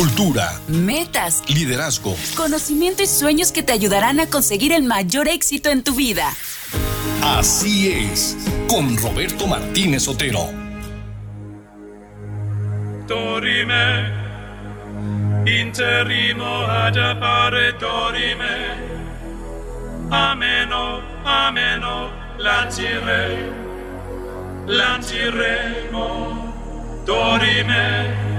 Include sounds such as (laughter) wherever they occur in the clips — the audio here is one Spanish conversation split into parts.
cultura, metas, liderazgo, conocimiento y sueños que te ayudarán a conseguir el mayor éxito en tu vida. Así es, con Roberto Martínez Otero. Dorime, interrimo ad appare dorime, ameno, ameno, lancire, lanciremo, dorime.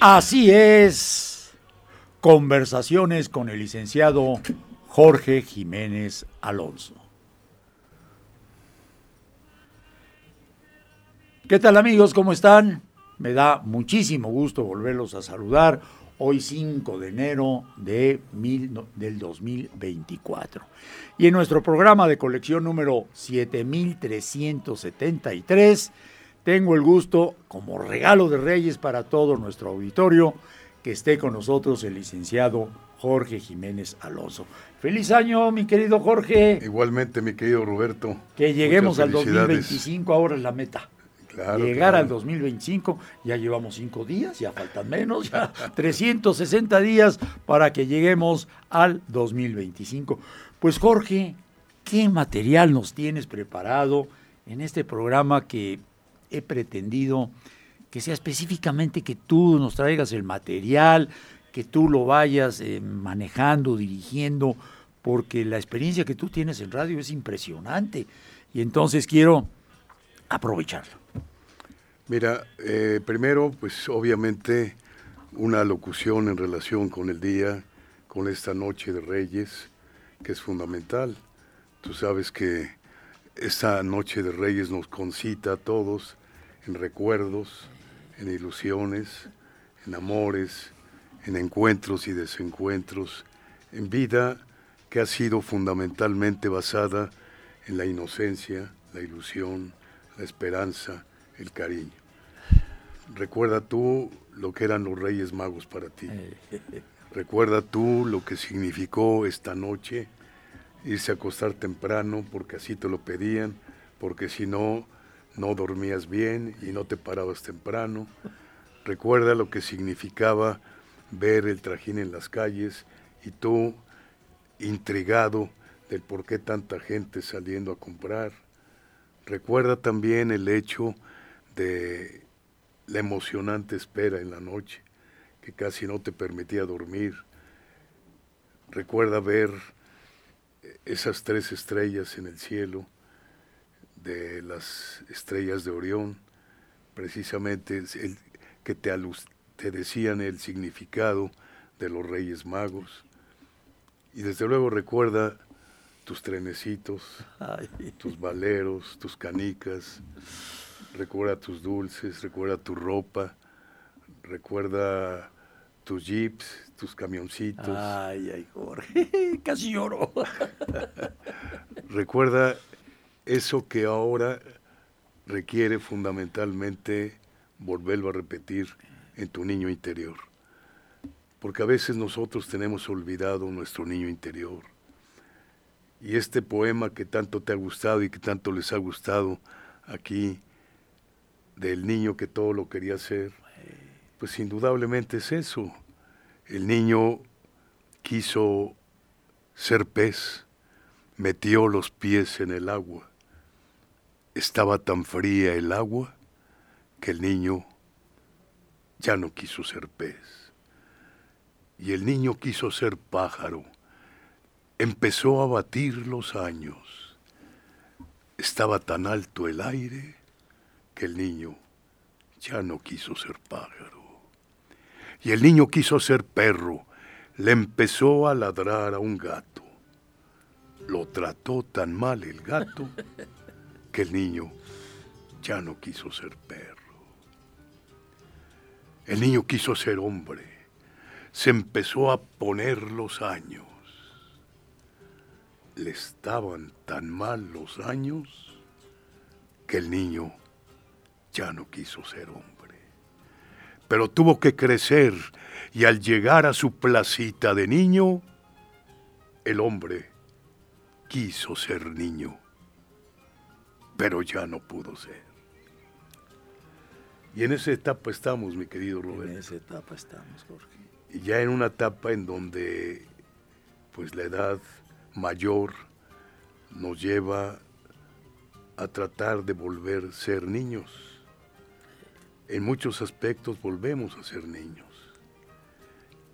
Así es. Conversaciones con el licenciado Jorge Jiménez Alonso. ¿Qué tal amigos? ¿Cómo están? Me da muchísimo gusto volverlos a saludar hoy 5 de enero de del 2024. Y en nuestro programa de colección número 7373, tengo el gusto, como regalo de Reyes para todo nuestro auditorio, que esté con nosotros el licenciado Jorge Jiménez Alonso. Feliz año, mi querido Jorge. Igualmente, mi querido Roberto. Que lleguemos al 2025, ahora es la meta llegar al 2025. Ya llevamos cinco días, ya faltan menos, ya (laughs) 360 días para que lleguemos al 2025. Pues Jorge, ¿qué material nos tienes preparado en este programa que he pretendido que sea específicamente que tú nos traigas el material, que tú lo vayas eh, manejando, dirigiendo, porque la experiencia que tú tienes en radio es impresionante. Y entonces quiero aprovecharlo. Mira, eh, primero, pues obviamente una locución en relación con el día, con esta noche de Reyes, que es fundamental. Tú sabes que esta noche de Reyes nos concita a todos en recuerdos, en ilusiones, en amores, en encuentros y desencuentros, en vida que ha sido fundamentalmente basada en la inocencia, la ilusión, la esperanza, el cariño. Recuerda tú lo que eran los Reyes Magos para ti. (laughs) Recuerda tú lo que significó esta noche irse a acostar temprano porque así te lo pedían, porque si no, no dormías bien y no te parabas temprano. Recuerda lo que significaba ver el trajín en las calles y tú intrigado del por qué tanta gente saliendo a comprar. Recuerda también el hecho de la emocionante espera en la noche, que casi no te permitía dormir. Recuerda ver esas tres estrellas en el cielo, de las estrellas de Orión, precisamente el, que te, te decían el significado de los Reyes Magos. Y desde luego recuerda tus trenecitos, (laughs) tus valeros, tus canicas, recuerda tus dulces, recuerda tu ropa, recuerda tus jeeps, tus camioncitos. Ay, ay, Jorge, (laughs) casi lloro. (laughs) recuerda eso que ahora requiere fundamentalmente volverlo a repetir en tu niño interior. Porque a veces nosotros tenemos olvidado nuestro niño interior. Y este poema que tanto te ha gustado y que tanto les ha gustado aquí del niño que todo lo quería hacer, pues indudablemente es eso. El niño quiso ser pez, metió los pies en el agua. Estaba tan fría el agua que el niño ya no quiso ser pez. Y el niño quiso ser pájaro. Empezó a batir los años. Estaba tan alto el aire que el niño ya no quiso ser pájaro. Y el niño quiso ser perro. Le empezó a ladrar a un gato. Lo trató tan mal el gato (laughs) que el niño ya no quiso ser perro. El niño quiso ser hombre. Se empezó a poner los años. Le estaban tan mal los años que el niño ya no quiso ser hombre. Pero tuvo que crecer y al llegar a su placita de niño, el hombre quiso ser niño, pero ya no pudo ser. Y en esa etapa estamos, mi querido Roberto. En esa etapa estamos, Jorge. Y ya en una etapa en donde pues la edad mayor nos lleva a tratar de volver a ser niños. En muchos aspectos volvemos a ser niños.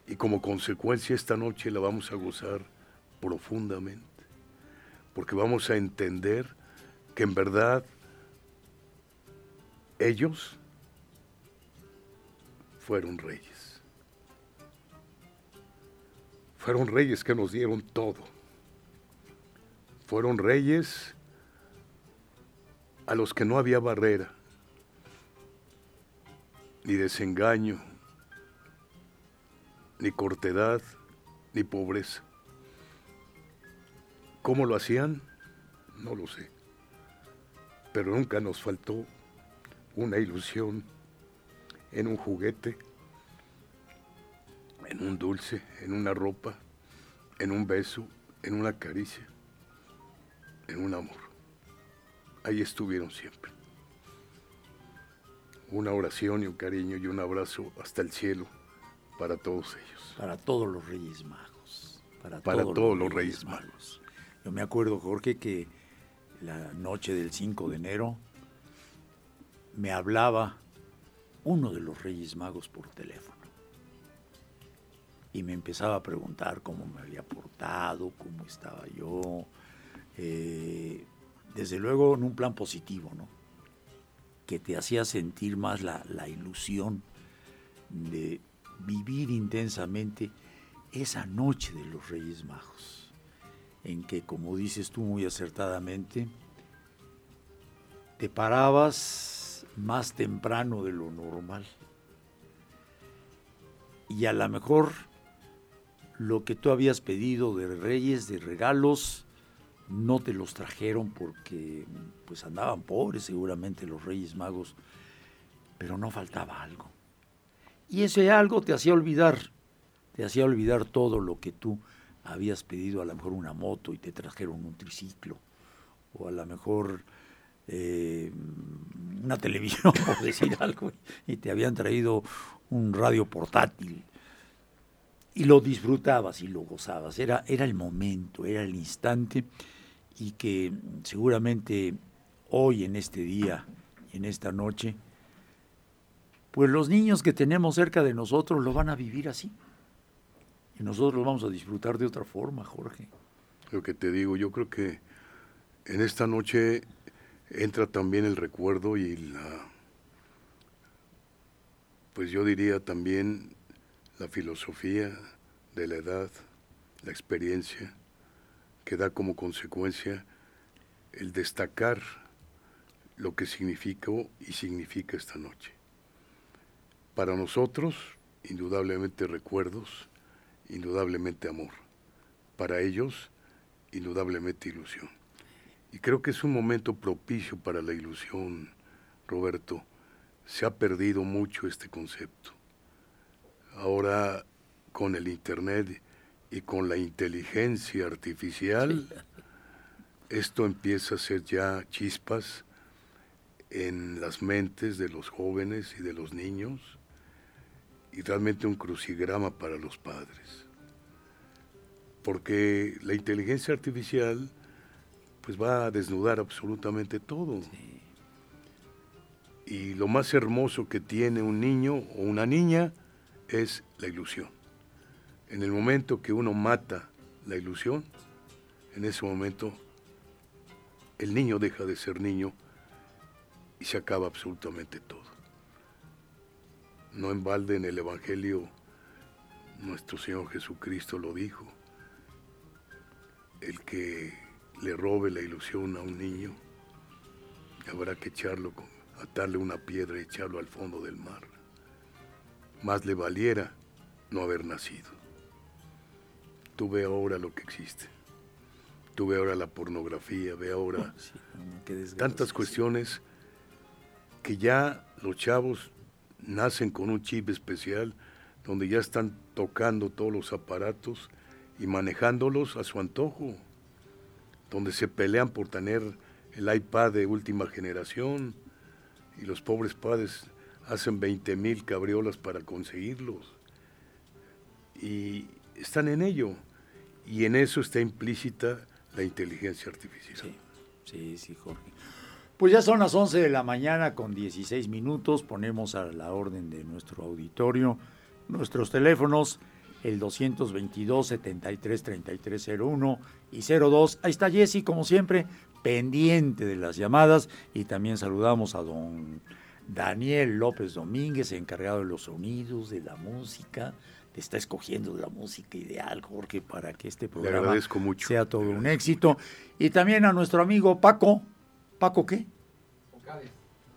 Y como consecuencia esta noche la vamos a gozar profundamente, porque vamos a entender que en verdad ellos fueron reyes. Fueron reyes que nos dieron todo. Fueron reyes a los que no había barrera, ni desengaño, ni cortedad, ni pobreza. ¿Cómo lo hacían? No lo sé. Pero nunca nos faltó una ilusión en un juguete, en un dulce, en una ropa, en un beso, en una caricia, en un amor. Ahí estuvieron siempre. Una oración y un cariño y un abrazo hasta el cielo para todos ellos. Para todos los Reyes Magos. Para, todos, los, Reyes, Magos. Yo me acuerdo, Jorge, que la noche del 5 de enero me hablaba uno de los Reyes Magos por teléfono. Y me empezaba a preguntar cómo me había portado, cómo estaba yo. Eh, desde luego en un plan positivo, ¿no? Que te hacía sentir más la, la ilusión de vivir intensamente esa noche de los Reyes Magos, en que, como dices tú muy acertadamente, te parabas más temprano de lo normal. Y a lo mejor lo que tú habías pedido de reyes, de regalos, no te los trajeron porque pues andaban pobres seguramente los reyes magos, pero no faltaba algo. Y ese algo te hacía olvidar, te hacía olvidar todo lo que tú habías pedido, a lo mejor una moto y te trajeron un triciclo, o a lo mejor eh, una televisión, (laughs) por decir algo, y te habían traído un radio portátil. Y lo disfrutabas y lo gozabas. Era, era el momento, era el instante, y que seguramente hoy, en este día, en esta noche, pues los niños que tenemos cerca de nosotros lo van a vivir así. Y nosotros lo vamos a disfrutar de otra forma, Jorge. Lo que te digo, yo creo que en esta noche entra también el recuerdo y la, pues yo diría también la filosofía de la edad, la experiencia, que da como consecuencia el destacar lo que significó y significa esta noche. Para nosotros, indudablemente recuerdos, indudablemente amor. Para ellos, indudablemente ilusión. Y creo que es un momento propicio para la ilusión, Roberto. Se ha perdido mucho este concepto. Ahora, con el Internet y con la inteligencia artificial, esto empieza a ser ya chispas en las mentes de los jóvenes y de los niños y realmente un crucigrama para los padres. Porque la inteligencia artificial pues va a desnudar absolutamente todo. Y lo más hermoso que tiene un niño o una niña es la ilusión. En el momento que uno mata la ilusión, en ese momento el niño deja de ser niño y se acaba absolutamente todo. No en balde en el Evangelio nuestro Señor Jesucristo lo dijo. El que le robe la ilusión a un niño, habrá que echarlo, atarle una piedra y echarlo al fondo del mar. Más le valiera no haber nacido. Tú ve ahora lo que existe. Tú ve ahora la pornografía, ve ahora (laughs) tantas cuestiones que ya los chavos nacen con un chip especial donde ya están tocando todos los aparatos y manejándolos a su antojo donde se pelean por tener el iPad de última generación y los pobres padres hacen 20 mil cabriolas para conseguirlos. Y están en ello. Y en eso está implícita la inteligencia artificial. Sí, sí, sí, Jorge. Pues ya son las 11 de la mañana con 16 minutos. Ponemos a la orden de nuestro auditorio nuestros teléfonos, el 222 73 3301 y 02. Ahí está Jesse, como siempre, pendiente de las llamadas. Y también saludamos a don Daniel López Domínguez, encargado de los sonidos, de la música está escogiendo la música ideal, Jorge, para que este programa sea todo un éxito. Y también a nuestro amigo Paco. ¿Paco qué? Ocadis.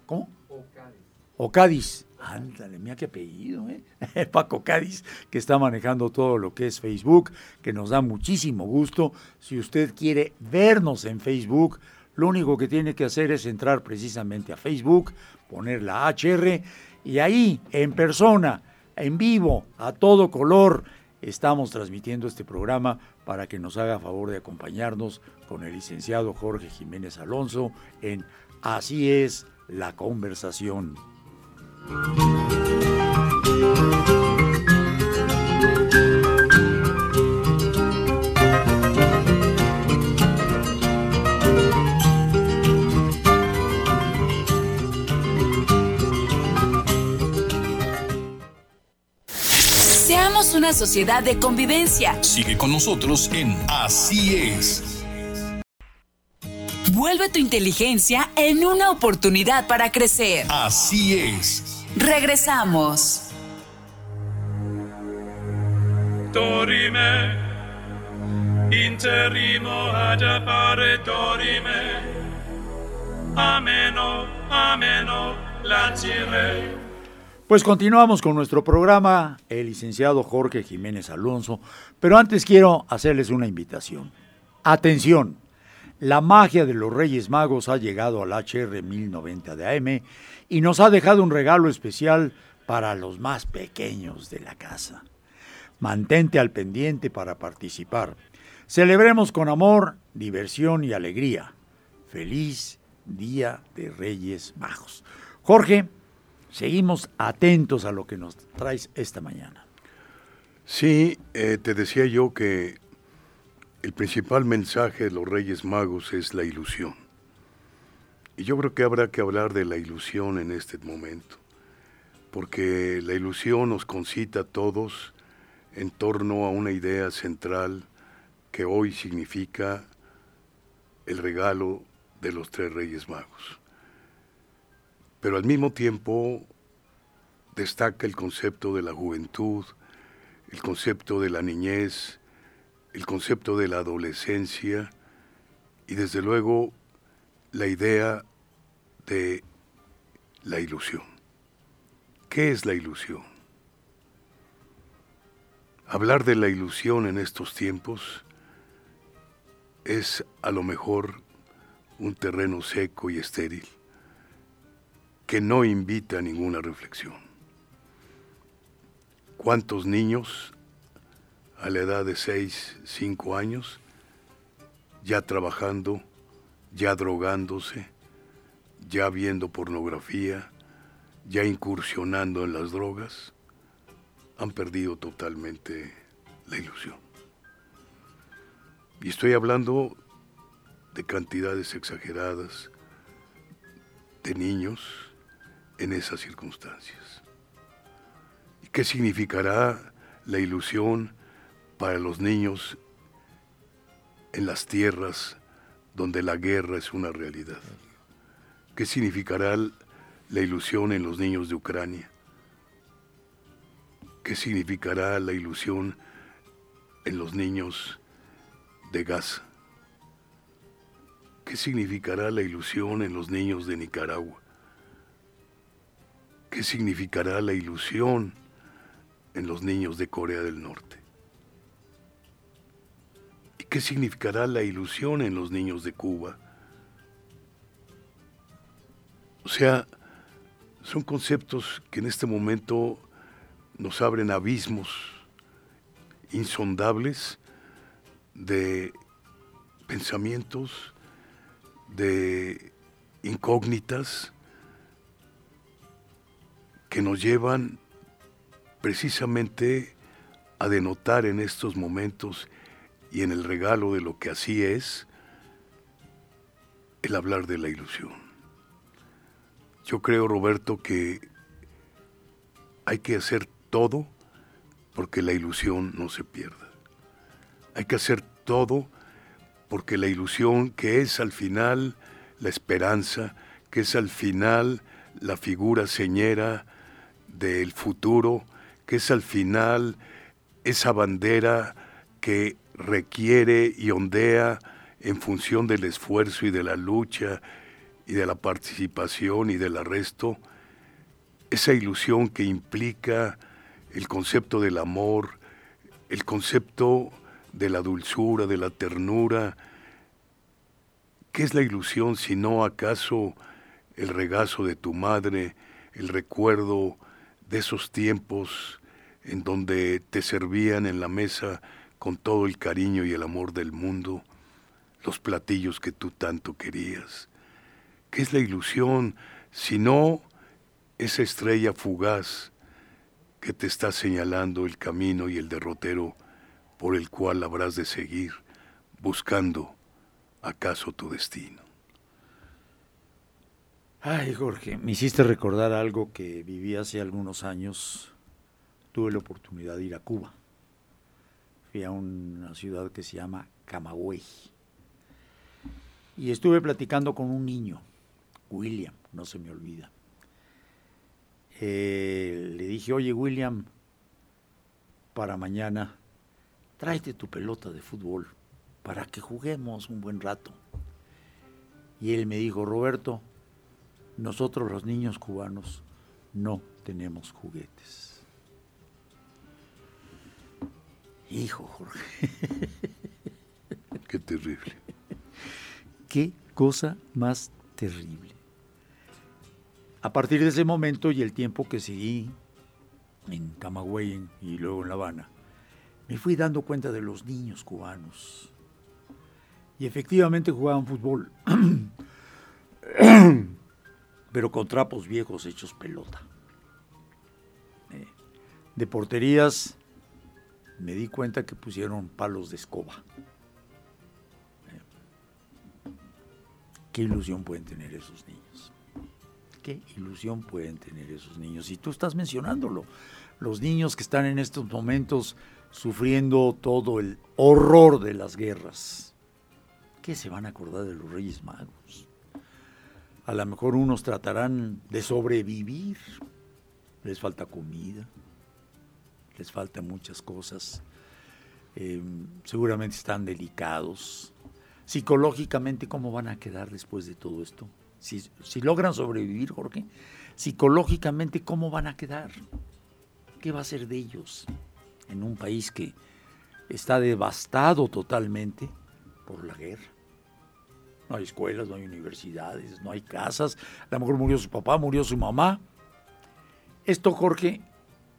¿Cómo? Ocadis. Ocadis. Ándale, mira qué apellido, ¿eh? (laughs) Paco Cádiz, que está manejando todo lo que es Facebook, que nos da muchísimo gusto. Si usted quiere vernos en Facebook, lo único que tiene que hacer es entrar precisamente a Facebook, poner la HR y ahí, en persona, en vivo, a todo color. Estamos transmitiendo este programa para que nos haga favor de acompañarnos con el licenciado Jorge Jiménez Alonso en Así es la conversación. Una sociedad de convivencia. Sigue con nosotros en Así es. Vuelve tu inteligencia en una oportunidad para crecer. Así es. Regresamos. Dorime, interimo ad appare dorime, ameno, ameno. Pues continuamos con nuestro programa, el licenciado Jorge Jiménez Alonso, pero antes quiero hacerles una invitación. Atención, la magia de los Reyes Magos ha llegado al HR 1090 de AM y nos ha dejado un regalo especial para los más pequeños de la casa. Mantente al pendiente para participar. Celebremos con amor, diversión y alegría. Feliz Día de Reyes Magos. Jorge, seguimos atentos a lo que nos traes esta mañana. Sí, eh, te decía yo que el principal mensaje de los Reyes Magos es la ilusión. Y yo creo que habrá que hablar de la ilusión en este momento, porque la ilusión nos concita a todos en torno a una idea central que hoy significa el regalo de los tres Reyes Magos pero al mismo tiempo destaca el concepto de la juventud, el concepto de la niñez, el concepto de la adolescencia y desde luego la idea de la ilusión. ¿Qué es la ilusión? Hablar de la ilusión en estos tiempos es a lo mejor un terreno seco y estéril que no invita a ninguna reflexión. ¿Cuántos niños a la edad de 6, 5 años, ya trabajando, ya drogándose, ya viendo pornografía, ya incursionando en las drogas, han perdido totalmente la ilusión? Y estoy hablando de cantidades exageradas de niños en esas circunstancias. ¿Y qué significará la ilusión para los niños en las tierras donde la guerra es una realidad? ¿Qué significará la ilusión en los niños de Ucrania? ¿Qué significará la ilusión en los niños de Gaza? ¿Qué significará la ilusión en los niños de Nicaragua? ¿Qué significará la ilusión en los niños de Corea del Norte? ¿Y qué significará la ilusión en los niños de Cuba? O sea, son conceptos que en este momento nos abren abismos insondables de pensamientos, de incógnitas que nos llevan precisamente a denotar en estos momentos y en el regalo de lo que así es, el hablar de la ilusión. Yo creo, Roberto, que hay que hacer todo porque la ilusión no se pierda. Hay que hacer todo porque la ilusión que es al final la esperanza, que es al final la figura señera del futuro, que es al final esa bandera que requiere y ondea en función del esfuerzo y de la lucha y de la participación y del arresto, esa ilusión que implica el concepto del amor, el concepto de la dulzura, de la ternura. ¿Qué es la ilusión si no acaso el regazo de tu madre, el recuerdo de esos tiempos en donde te servían en la mesa con todo el cariño y el amor del mundo los platillos que tú tanto querías? ¿Qué es la ilusión si no esa estrella fugaz que te está señalando el camino y el derrotero por el cual habrás de seguir buscando acaso tu destino? Ay, Jorge, me hiciste recordar algo que viví hace algunos años. Tuve la oportunidad de ir a Cuba. Fui a una ciudad que se llama Camagüey. Y estuve platicando con un niño, William, no se me olvida. Eh, le dije, oye William, para mañana, tráete tu pelota de fútbol para que juguemos un buen rato. Y él me dijo, Roberto, nosotros los niños cubanos no tenemos juguetes. Hijo, Jorge. Qué terrible. Qué cosa más terrible. A partir de ese momento y el tiempo que seguí en Camagüey y luego en La Habana, me fui dando cuenta de los niños cubanos. Y efectivamente jugaban fútbol. (clears throat) pero con trapos viejos hechos pelota. Eh, de porterías me di cuenta que pusieron palos de escoba. Eh, ¿Qué ilusión pueden tener esos niños? ¿Qué ilusión pueden tener esos niños? Y tú estás mencionándolo. Los niños que están en estos momentos sufriendo todo el horror de las guerras. ¿Qué se van a acordar de los Reyes Magos? A lo mejor unos tratarán de sobrevivir. Les falta comida, les falta muchas cosas. Eh, seguramente están delicados. Psicológicamente, ¿cómo van a quedar después de todo esto? Si, si logran sobrevivir, Jorge, psicológicamente, ¿cómo van a quedar? ¿Qué va a ser de ellos en un país que está devastado totalmente por la guerra? No hay escuelas, no hay universidades, no hay casas. A lo mejor murió su papá, murió su mamá. Esto, Jorge,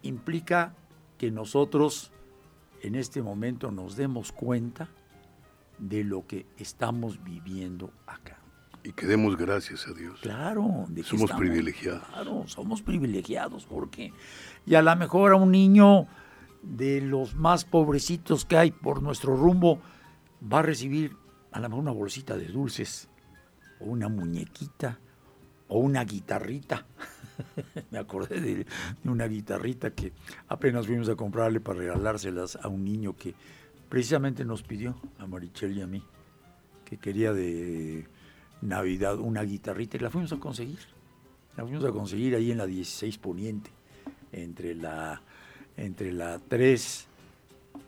implica que nosotros en este momento nos demos cuenta de lo que estamos viviendo acá. Y que demos gracias a Dios. Claro, de somos privilegiados. Claro, somos privilegiados porque y a lo mejor a un niño de los más pobrecitos que hay por nuestro rumbo va a recibir a lo mejor una bolsita de dulces, o una muñequita, o una guitarrita. (laughs) Me acordé de, una guitarrita que apenas fuimos a comprarle para regalárselas a un niño que precisamente nos pidió, a Marichel y a mí, que quería de Navidad una guitarrita y la fuimos a conseguir. La fuimos a conseguir ahí en la 16 Poniente, entre la, entre la 3,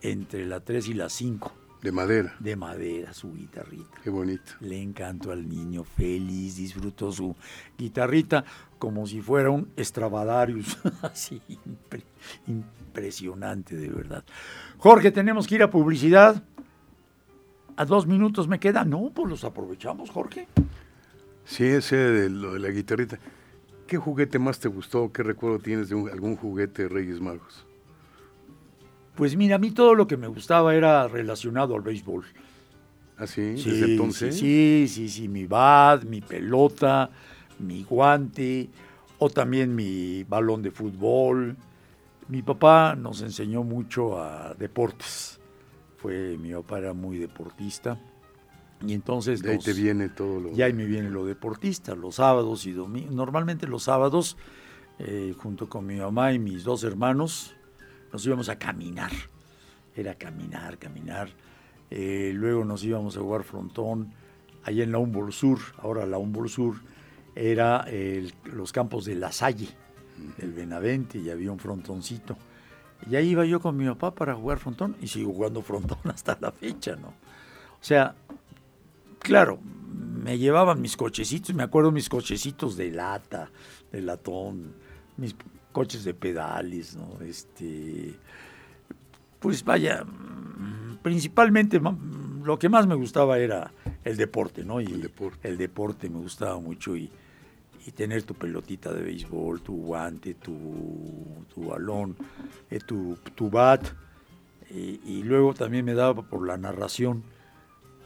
entre la 3 y la 5. De madera. De madera, su guitarrita. Qué bonito. Le encantó al niño, feliz, disfrutó su guitarrita como si fuera un Stradivarius. (laughs) Así, impresionante, de verdad. Jorge, tenemos que ir a publicidad. A dos minutos me queda. No, pues los aprovechamos, Jorge. Sí, ese de, lo de la guitarrita. ¿Qué juguete más te gustó? ¿Qué recuerdo tienes de algún juguete de Reyes Magos? Pues mira, a mí todo lo que me gustaba era relacionado al béisbol. ¿Ah, sí? ¿Desde entonces? Sí, sí, sí, mi bat, mi pelota, mi guante, o también mi balón de fútbol. Mi papá nos enseñó mucho a deportes. Fue, mi papá era muy deportista. Y entonces... De ahí te viene todo lo... Ya ahí me viene lo deportista, los sábados y domingos. Normalmente los sábados, eh, junto con mi mamá y mis dos hermanos, nos íbamos a caminar. Era caminar, caminar. Eh, luego nos íbamos a jugar frontón allá en la Humboldt Sur. Ahora la Humboldt Sur era los campos de La Salle, del Benavente, y había un frontoncito. Y ahí iba yo con mi papá para jugar frontón y sigo jugando frontón (laughs) hasta la fecha, ¿no? O sea, claro, me llevaban mis cochecitos, me acuerdo mis cochecitos de lata, de latón, mis coches de pedales, ¿no? Este, pues vaya, principalmente lo que más me gustaba era el deporte, ¿no? Y el deporte. El deporte me gustaba mucho y, tener tu pelotita de béisbol, tu guante, tu, balón, eh, tu, tu, bat. Y, luego también me daba por la narración.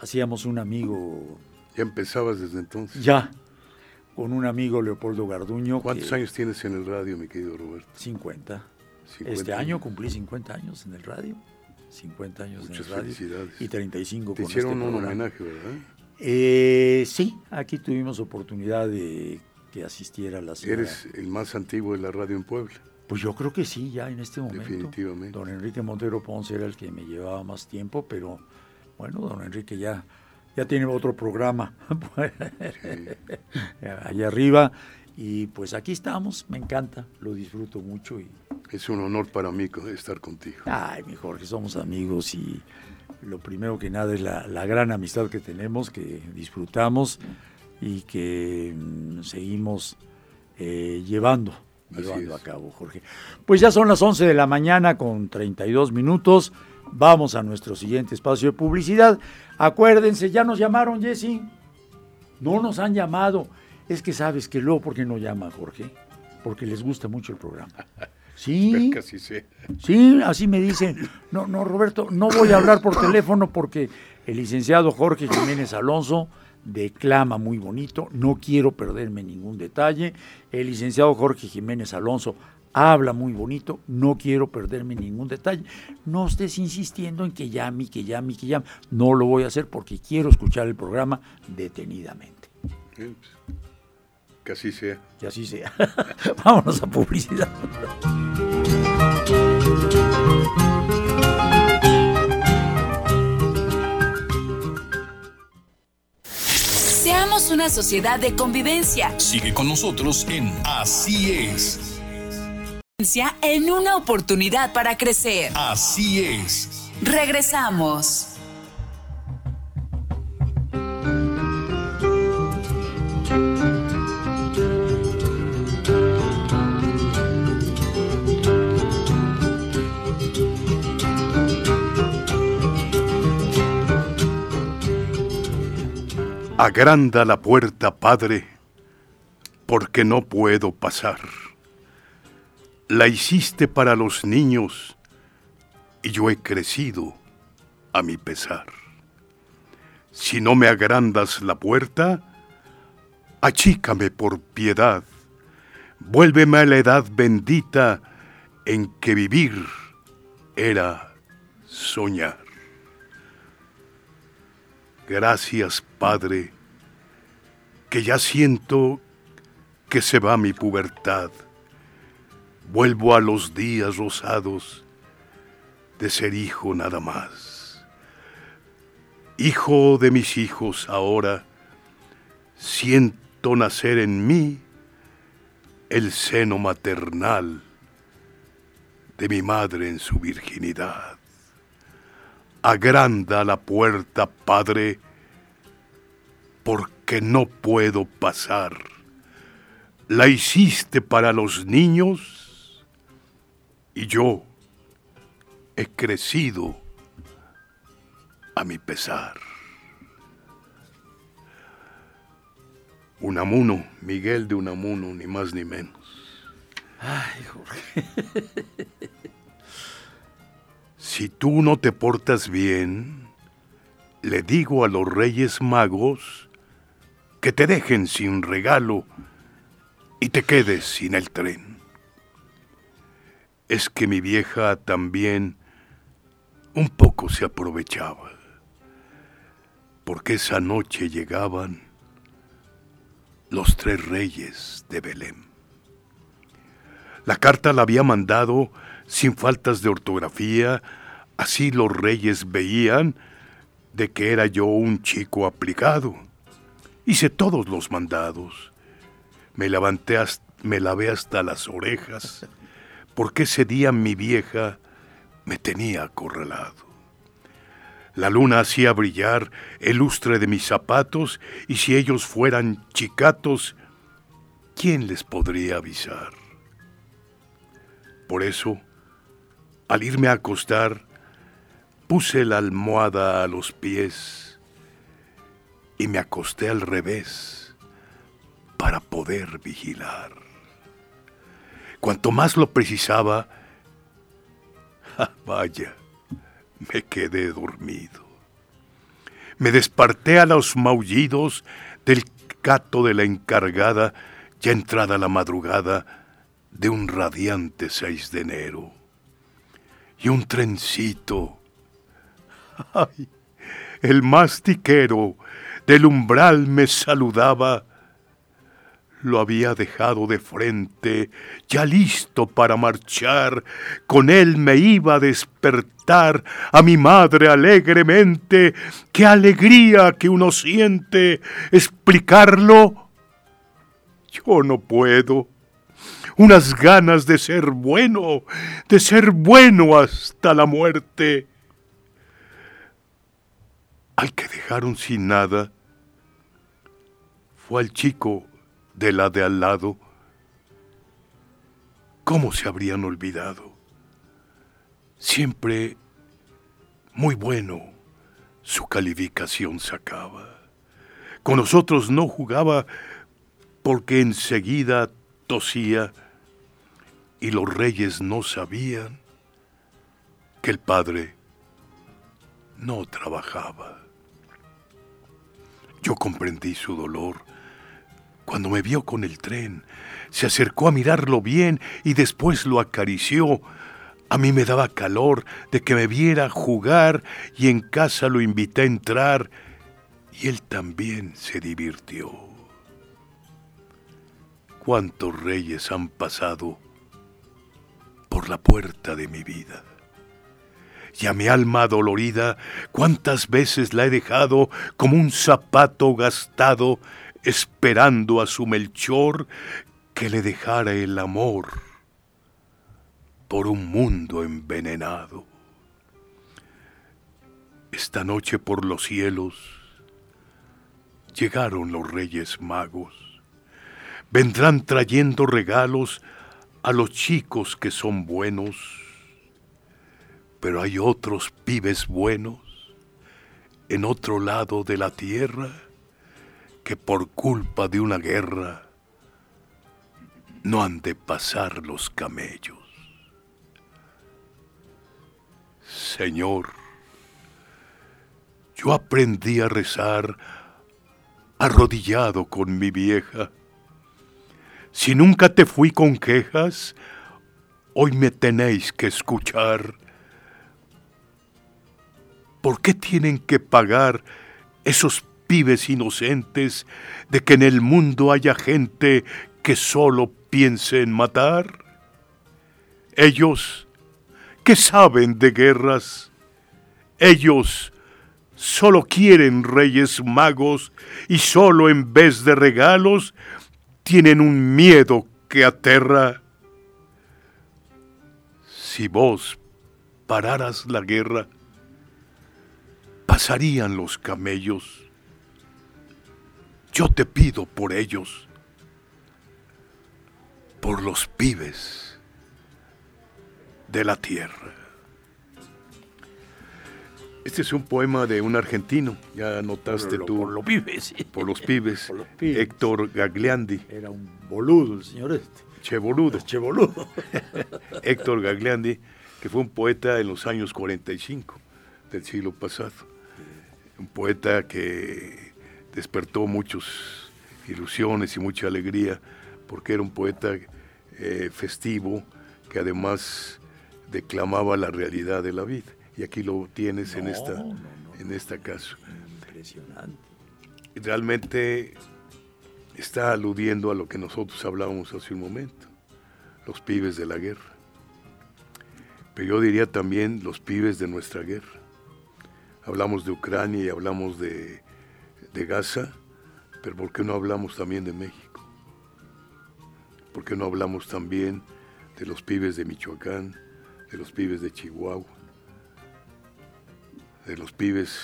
Hacíamos un amigo. ¿Ya empezabas desde entonces? Ya, con un amigo Leopoldo Garduño. ¿Cuántos años tienes en el radio, mi querido Roberto? 50. Este año cumplí 50 años en el radio. 50 años en el radio. Felicidades. Y 35 Te con hicieron este un homenaje, ¿verdad? Eh, sí, aquí tuvimos oportunidad de que asistiera la señora. Eres el más antiguo de la radio en Puebla. Pues yo creo que sí, ya en este momento. Definitivamente. Don Enrique Montero Ponce era el que me llevaba más tiempo, pero bueno, don Enrique ya, ya tiene otro programa allá (laughs) arriba. Y pues aquí estamos, me encanta, lo disfruto mucho. y Es un honor para mí estar contigo. Ay, mi Jorge, somos amigos y lo primero que nada es la, gran amistad que tenemos, que disfrutamos y que mm, seguimos eh, llevando, llevando a cabo, Jorge. Pues ya son las 11 de la mañana con 32 minutos. Vamos a nuestro siguiente espacio de publicidad. Acuérdense, ya nos llamaron, Jesse. No nos han llamado. Es que sabes que luego, ¿por qué no llama Jorge? Porque les gusta mucho el programa. (laughs) Sí. Sí, así me dicen. No, no, Roberto, no voy a hablar por teléfono porque el licenciado Jorge Jiménez Alonso declama muy bonito, no quiero perderme ningún detalle. El licenciado Jorge Jiménez Alonso habla muy bonito, no quiero perderme ningún detalle. No estés insistiendo en que llame, que llame, que llame. No lo voy a hacer porque quiero escuchar el programa detenidamente. Pues, que así sea. Que así sea. (laughs) Vámonos a publicidad. Una sociedad de convivencia. Sigue con nosotros en Así es. En una oportunidad para crecer. Así es. Regresamos. Agranda la puerta, Padre, porque no puedo pasar. La hiciste para los niños y yo he crecido a mi pesar. Si no me agrandas la puerta, achícame por piedad, vuélveme a la edad bendita en que vivir era soñar. Gracias, Padre, que ya siento que se va mi pubertad. Vuelvo a los días rosados de ser hijo nada más. Hijo de mis hijos ahora, siento nacer en mí el seno maternal de mi madre en su virginidad agranda la puerta, Padre, porque no puedo pasar. La hiciste para los niños y yo he crecido a mi pesar. Unamuno, Miguel de Unamuno, ni más ni menos. Ay, Jorge. (laughs) Si tú no te portas bien, le digo a los reyes magos que te dejen sin regalo y te quedes sin el tren. Es que mi vieja también un poco se aprovechaba, porque esa noche llegaban los tres reyes de Belén. La carta la había mandado sin faltas de ortografía, así los reyes veían de que era yo un chico aplicado. Hice todos los mandados. Me levanté, me lavé hasta las orejas, porque ese día mi vieja me tenía acorralado. La luna hacía brillar el lustre de mis zapatos y si ellos fueran chicatos, ¿quién les podría avisar? Por eso, al irme a acostar, puse la almohada a los pies y me acosté al revés para poder vigilar. Cuanto más lo precisaba, (laughs) vaya, me quedé dormido. Me desperté a los maullidos del gato de la encargada, ya entrada la madrugada de un radiante 6 de enero. Y un trencito. Ay, el mastiquero del umbral me saludaba. Lo había dejado de frente, ya listo para marchar, con él me iba a despertar a mi madre alegremente, qué alegría que uno siente, explicarlo. Yo no puedo, unas ganas de ser bueno, de ser bueno hasta la muerte. Al que dejaron sin nada fue al chico de la de al lado, ¿cómo se habrían olvidado? Siempre muy bueno su calificación sacaba. Con nosotros no jugaba porque enseguida tosía y los reyes no sabían que el padre no trabajaba. Yo comprendí su dolor cuando me vio con el tren, se acercó a mirarlo bien y después lo acarició. A mí me daba calor de que me viera jugar y en casa lo invité a entrar y él también se divirtió. ¿Cuántos reyes han pasado la puerta de mi vida? y a mi alma dolorida cuántas veces la he dejado como un zapato gastado esperando a su Melchor que le dejara el amor por un mundo envenenado. Esta noche por los cielos llegaron los reyes magos. Vendrán trayendo regalos a los chicos que son buenos, pero hay otros pibes buenos en otro lado de la tierra que por culpa de una guerra no han de pasar los camellos. Señor, yo aprendí a rezar arrodillado con mi vieja. Si nunca te fui con quejas, hoy me tenéis que escuchar. ¿Por qué tienen que pagar esos pibes inocentes de que en el mundo haya gente que solo piense en matar? Ellos, que saben de guerras, ellos solo quieren reyes magos y solo en vez de regalos tienen un miedo que aterra. Si vos pararas la guerra, pasarían los camellos yo te pido por ellos, por los pibes de la tierra. Este es un poema de un argentino, ya notaste tú. Por los pibes, Por los pibes. Héctor Gagliandi. Era un boludo el señor este. Che boludo. Che boludo. (laughs) Héctor Gagliandi, que fue un poeta en los años 45 del siglo pasado. un poeta que despertó muchas ilusiones y mucha alegría, porque era un poeta eh, festivo que además declamaba la realidad de la vida. Y aquí lo tienes en esta, en esta caso. Impresionante. Realmente está aludiendo a lo que nosotros hablábamos hace un momento, los pibes de la guerra. Pero yo diría también los pibes de nuestra guerra. Hablamos de Ucrania y hablamos de, de Gaza, pero ¿por qué no hablamos también de México? ¿Por qué no hablamos también de los pibes de Michoacán, de los pibes de Chihuahua, de los pibes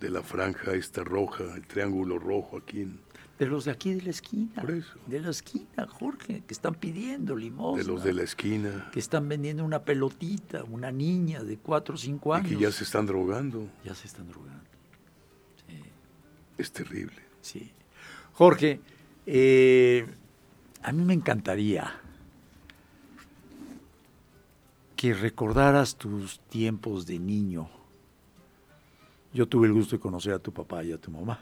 de la franja esta roja, el triángulo rojo aquí en, de los de aquí de la esquina. Por eso. De la esquina, Jorge, que están pidiendo limosna. De los de la esquina. Que están vendiendo una pelotita, una niña de 4 o 5 años. Y que ya se están drogando. Ya se están drogando. Sí. Es terrible. Sí. Jorge, eh, a mí me encantaría que recordaras tus tiempos de niño. Yo tuve el gusto de conocer a tu papá y a tu mamá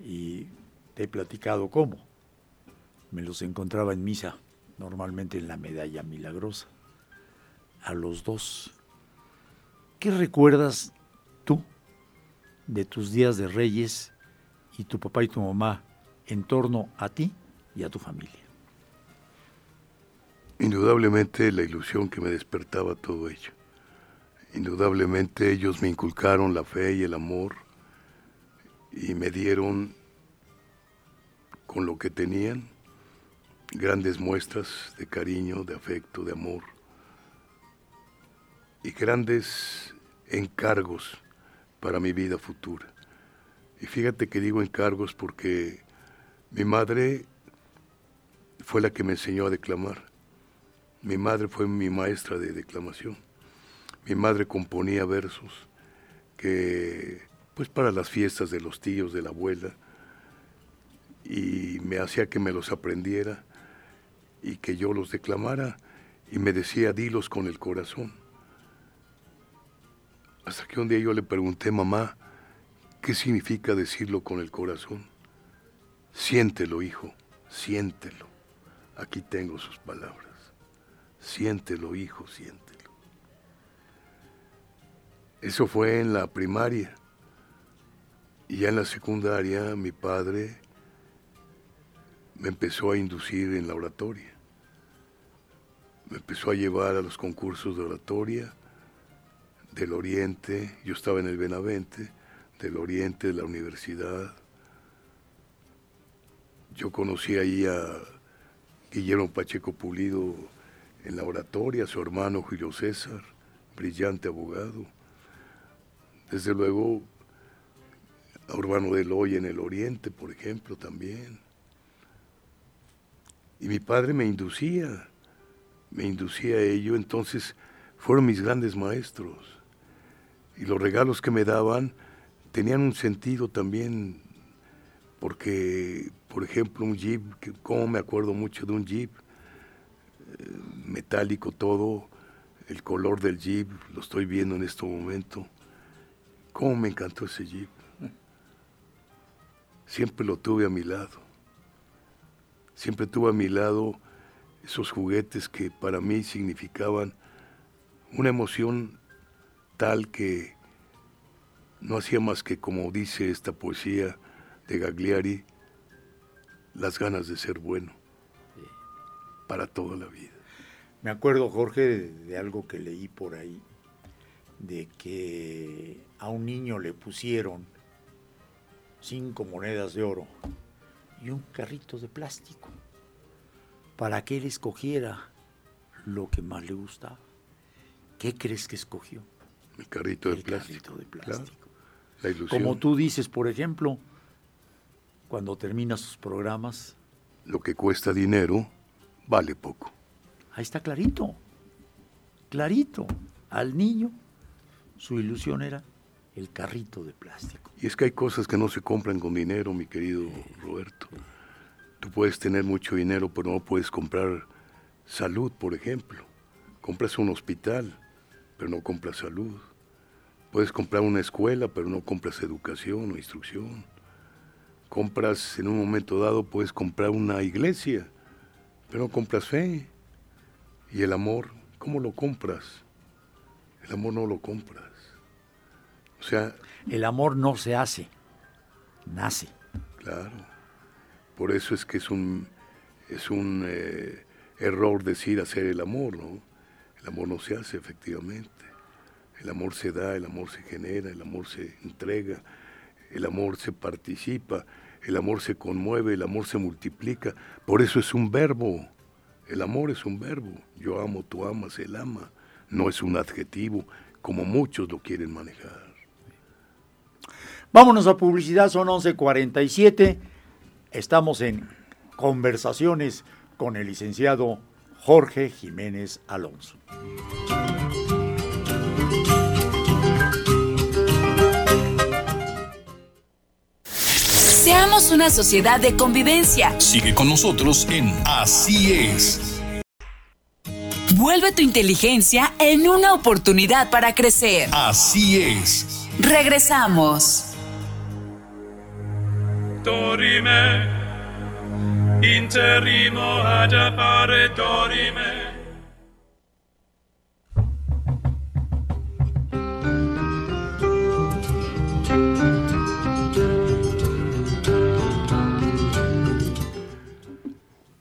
y te he platicado cómo. Me los encontraba en misa, normalmente en la medalla milagrosa, a los dos. ¿Qué recuerdas tú de tus días de reyes y tu papá y tu mamá en torno a ti y a tu familia? Indudablemente la ilusión que me despertaba todo ello. Indudablemente ellos me inculcaron la fe y el amor y me dieron con lo que tenían grandes muestras de cariño, de afecto, de amor y grandes encargos para mi vida futura. Y fíjate que digo encargos porque mi madre fue la que me enseñó a declamar. Mi madre fue mi maestra de declamación. Mi madre componía versos que pues para las fiestas de los tíos, de la abuela, y me hacía que me los aprendiera y que yo los declamara y me decía, dilos con el corazón. Hasta que un día yo le pregunté, mamá, ¿qué significa decirlo con el corazón? Siéntelo, hijo, siéntelo. Aquí tengo sus palabras. Siéntelo, hijo, siéntelo. Eso fue en la primaria. Y ya en la secundaria mi padre me empezó a inducir en la oratoria. Me empezó a llevar a los concursos de oratoria del Oriente, yo estaba en el Benavente, del Oriente, de la universidad. Yo conocí ahí a Guillermo Pacheco Pulido en la oratoria, su hermano Julio César, brillante abogado. Desde luego a Urbano de Loya en el Oriente, por ejemplo, también. Y mi padre me inducía, me inducía a ello, entonces fueron mis grandes maestros. Y los regalos que me daban tenían un sentido también, porque, por ejemplo, un jeep, como me acuerdo mucho de un jeep, eh, metálico todo, el color del jeep, lo estoy viendo en este momento. ¿Cómo me encantó ese jeep? Siempre lo tuve a mi lado. Siempre tuve a mi lado esos juguetes que para mí significaban una emoción tal que no hacía más que, como dice esta poesía de Gagliari, las ganas de ser bueno para toda la vida. Me acuerdo, Jorge, de, algo que leí por ahí, de que a un niño le pusieron cinco monedas de oro y un carrito de plástico para que él escogiera lo que más le gustaba. ¿Qué crees que escogió? El carrito de plástico. de plástico. La ilusión. Como tú dices, por ejemplo, cuando terminas sus programas. Lo que cuesta dinero vale poco. Ahí está clarito. Clarito. Al niño su ilusión era el carrito de plástico. Y es que hay cosas que no se compran con dinero, mi querido Roberto. Tú puedes tener mucho dinero, pero no puedes comprar salud, por ejemplo. Compras un hospital, pero no compras salud. Puedes comprar una escuela, pero no compras educación o instrucción. Compras, en un momento dado, puedes comprar una iglesia, pero no compras fe. Y el amor, ¿cómo lo compras? El amor no lo compras. O sea... El amor no se hace, nace. Claro. Por eso es que es un, es un eh, error decir hacer el amor, ¿no? El amor no se hace, efectivamente. El amor se da, el amor se genera, el amor se entrega, el amor se participa, el amor se conmueve, el amor se multiplica. Por eso es un verbo. El amor es un verbo. Yo amo, tú amas, él ama. No es un adjetivo como muchos lo quieren manejar. Vámonos a publicidad, son 11:47. Estamos en conversaciones con el licenciado Jorge Jiménez Alonso. Seamos una sociedad de convivencia. Sigue con nosotros en Así es. Vuelve tu inteligencia en una oportunidad para crecer. Así es. Regresamos.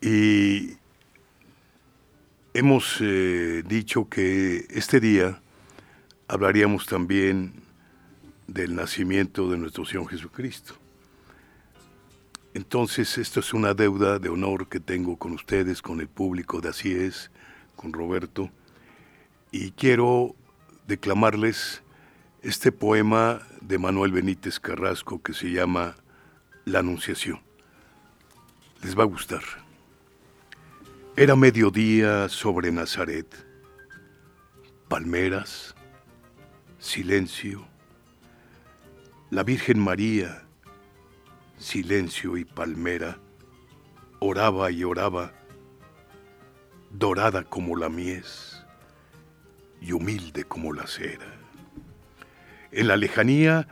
Y hemos eh, dicho que este día hablaríamos también del nacimiento de nuestro Señor Jesucristo. Entonces, esto es una deuda de honor que tengo con ustedes, con el público de Así es, con Roberto, y quiero declamarles este poema de Manuel Benítez Carrasco que se llama La Anunciación. Les va a gustar. Era mediodía sobre Nazaret. Palmeras, silencio. La Virgen María, silencio y palmera, oraba y oraba, dorada como la mies y humilde como la cera. En la lejanía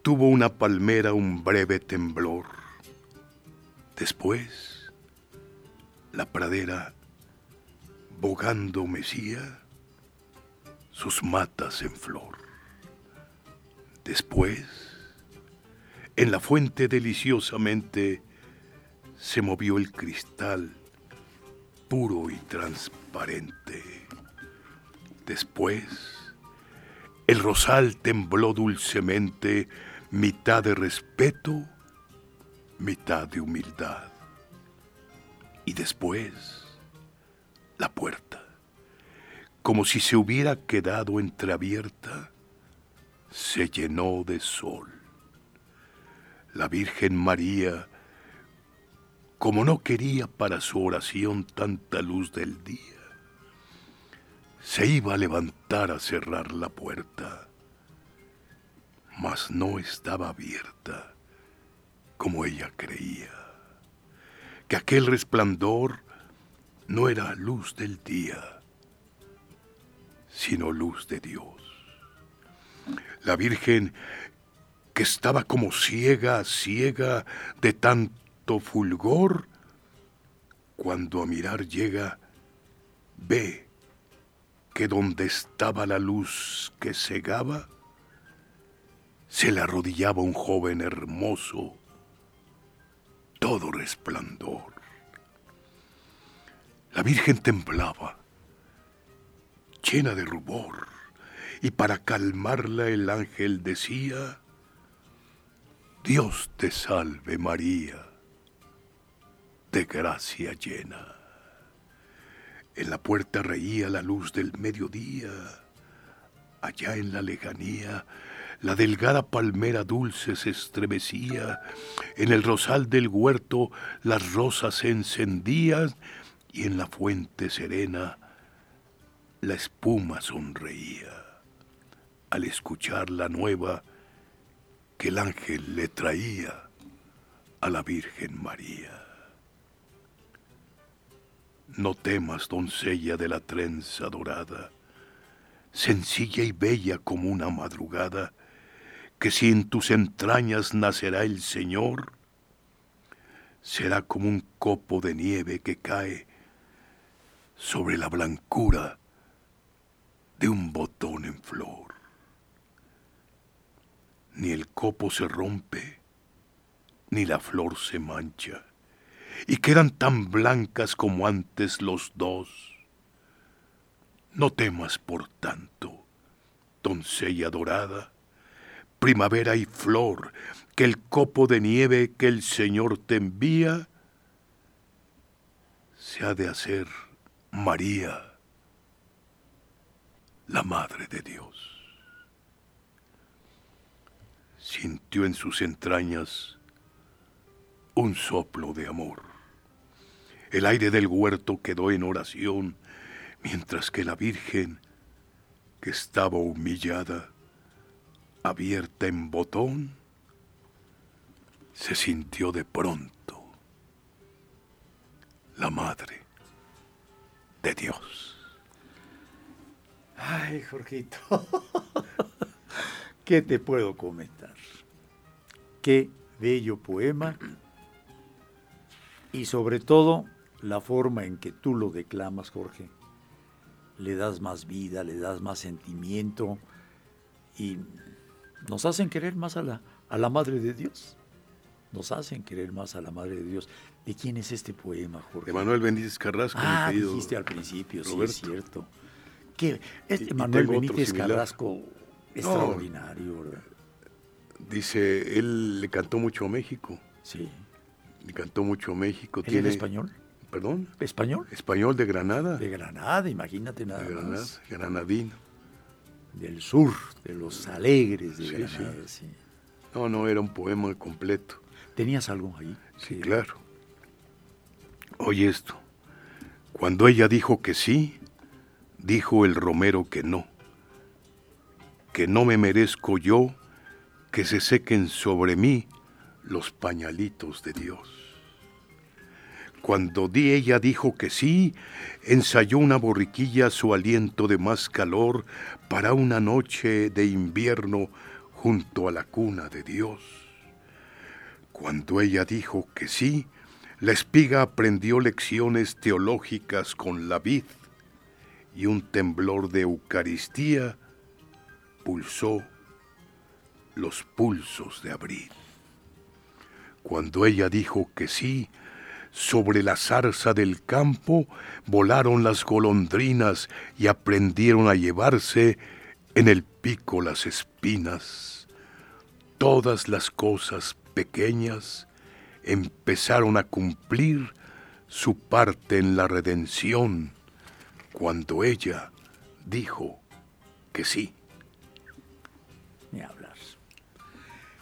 tuvo una palmera un breve temblor. Después, la pradera bogando mecía sus matas en flor. Después, en la fuente deliciosamente se movió el cristal puro y transparente. Después, el rosal tembló dulcemente, mitad de respeto, mitad de humildad. Y después, la puerta, como si se hubiera quedado entreabierta, se llenó de sol. La Virgen María, como no quería para su oración tanta luz del día, se iba a levantar a cerrar la puerta, mas no estaba abierta como ella creía que aquel resplandor no era luz del día, sino luz de Dios. La Virgen, que estaba como ciega, ciega de tanto fulgor, cuando a mirar llega, ve que donde estaba la luz que cegaba, se le arrodillaba un joven hermoso todo resplandor. La Virgen temblaba, llena de rubor, y para calmarla el ángel decía, Dios te salve María, de gracia llena. En la puerta reía la luz del mediodía, allá en la lejanía la delgada palmera dulce se estremecía, en el rosal del huerto las rosas se encendían y en la fuente serena la espuma sonreía al escuchar la nueva que el ángel le traía a la Virgen María. No temas, doncella de la trenza dorada, sencilla y bella como una madrugada, que si en tus entrañas nacerá el Señor, será como un copo de nieve que cae sobre la blancura de un botón en flor. Ni el copo se rompe, ni la flor se mancha, y quedan tan blancas como antes los dos. No temas por tanto, doncella dorada, primavera y flor, que el copo de nieve que el Señor te envía se ha de hacer María, la Madre de Dios. Sintió en sus entrañas un soplo de amor. El aire del huerto quedó en oración, mientras que la Virgen, que estaba humillada, abierta en botón, se sintió de pronto la madre de Dios. Ay, Jorgito, (laughs) ¿qué te puedo comentar? Qué bello poema y sobre todo la forma en que tú lo declamas, Jorge. Le das más vida, le das más sentimiento y nos hacen querer más a la, a la Madre de Dios. Nos hacen querer más a la Madre de Dios. ¿De quién es este poema, Jorge? De Manuel Benítez Carrasco. Ah, dijiste al principio, sí, es cierto. ¿Qué? Este Manuel Benítez Carrasco, extraordinario, ¿verdad? Dice, él le cantó mucho a México. Sí. Le cantó mucho a México. ¿Tiene español? ¿Perdón? ¿Español? Español de Granada. De Granada, imagínate nada de Granada, más. Granadino del sur, de los alegres de Granada. Sí. No, no, era un poema completo. ¿Tenías algo ahí? Sí, claro. Oye esto. Cuando ella dijo que sí, dijo el romero que no. Que no me merezco yo que se sequen sobre mí los pañalitos de Dios. Cuando di ella dijo que sí, ensayó una borriquilla su aliento de más calor para una noche de invierno junto a la cuna de Dios. Cuando ella dijo que sí, la espiga aprendió lecciones teológicas con la vid y un temblor de Eucaristía pulsó los pulsos de abril. Cuando ella dijo que sí, sobre la zarza del campo volaron las golondrinas y aprendieron a llevarse en el pico las espinas. Todas las cosas pequeñas empezaron a cumplir su parte en la redención cuando ella dijo que sí.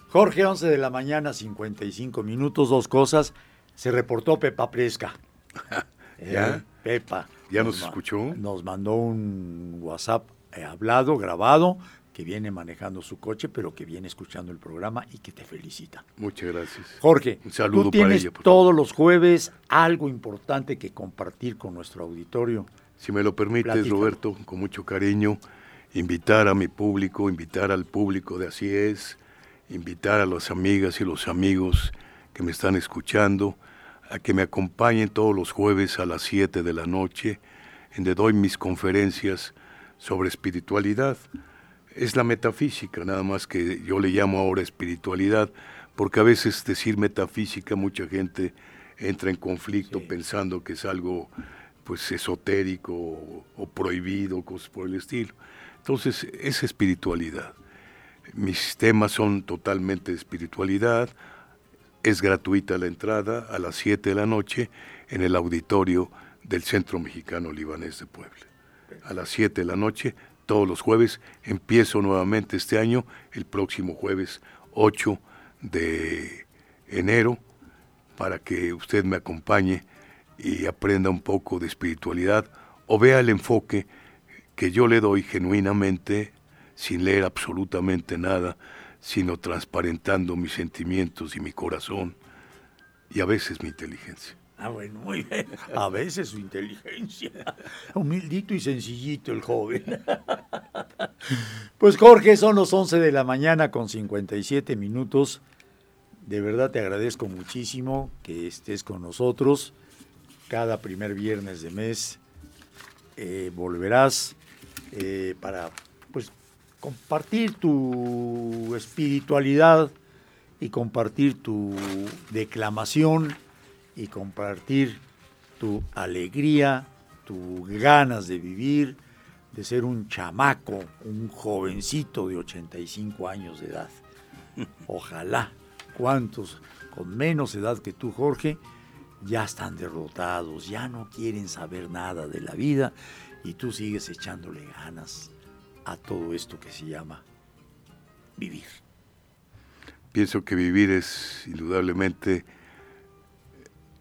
Jorge, 11 de la mañana, 55 minutos, dos cosas se reportó Pepa Presca. (laughs) ¿Ya? Eh, Pepa. ¿Ya nos, escuchó? Nos mandó un WhatsApp eh, hablado, grabado, que viene manejando su coche, pero que viene escuchando el programa y que te felicita. Muchas gracias. Jorge, un saludo tú tienes para ella, todos los jueves algo importante que compartir con nuestro auditorio. Si me lo permites, Roberto, con mucho cariño, invitar a mi público, invitar al público de Así es, invitar a las amigas y los amigos que me están escuchando a que me acompañen todos los jueves a las 7 de la noche, en donde doy mis conferencias sobre espiritualidad. Es la metafísica, nada más que yo le llamo ahora espiritualidad, porque a veces decir metafísica mucha gente entra en conflicto pensando que es algo pues esotérico o, o prohibido, cosas por el estilo. Entonces, es espiritualidad. Mis temas son totalmente de espiritualidad, es gratuita la entrada a las 7 de la noche en el auditorio del Centro Mexicano Libanés de Puebla. A las 7 de la noche, todos los jueves. Empiezo nuevamente este año, el próximo jueves 8 de enero, para que usted me acompañe y aprenda un poco de espiritualidad o vea el enfoque que yo le doy genuinamente, sin leer absolutamente nada, sino transparentando mis sentimientos y mi corazón y a veces mi inteligencia. Ah, bueno, muy bien. A veces su inteligencia. Humildito y sencillito el joven. Pues Jorge, son los 11 de la mañana con 57 minutos. De verdad te agradezco muchísimo que estés con nosotros. Cada primer viernes de mes eh, volverás eh, para pues, compartir tu espiritualidad y compartir tu declamación y compartir tu alegría, tus ganas de vivir, de ser un chamaco, un jovencito de 85 años de edad. (laughs) Ojalá, cuántos con menos edad que tú, Jorge, ya están derrotados, ya no quieren saber nada de la vida y tú sigues echándole ganas a todo esto que se llama vivir. Pienso que vivir es indudablemente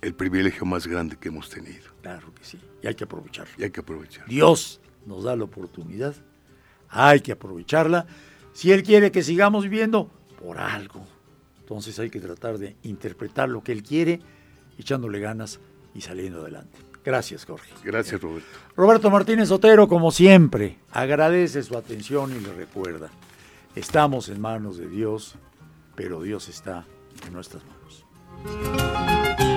el privilegio más grande que hemos tenido. Claro que sí, y hay que aprovecharlo. Y hay que aprovechar. Dios nos da la oportunidad, hay que aprovecharla. Si Él quiere que sigamos viviendo, por algo. Entonces hay que tratar de interpretar lo que Él quiere, echándole ganas y saliendo adelante. Gracias, Jorge. Gracias, Roberto. Roberto Martínez Otero, como siempre, agradece su atención y le recuerda, estamos en manos de Dios, pero Dios está en nuestras manos.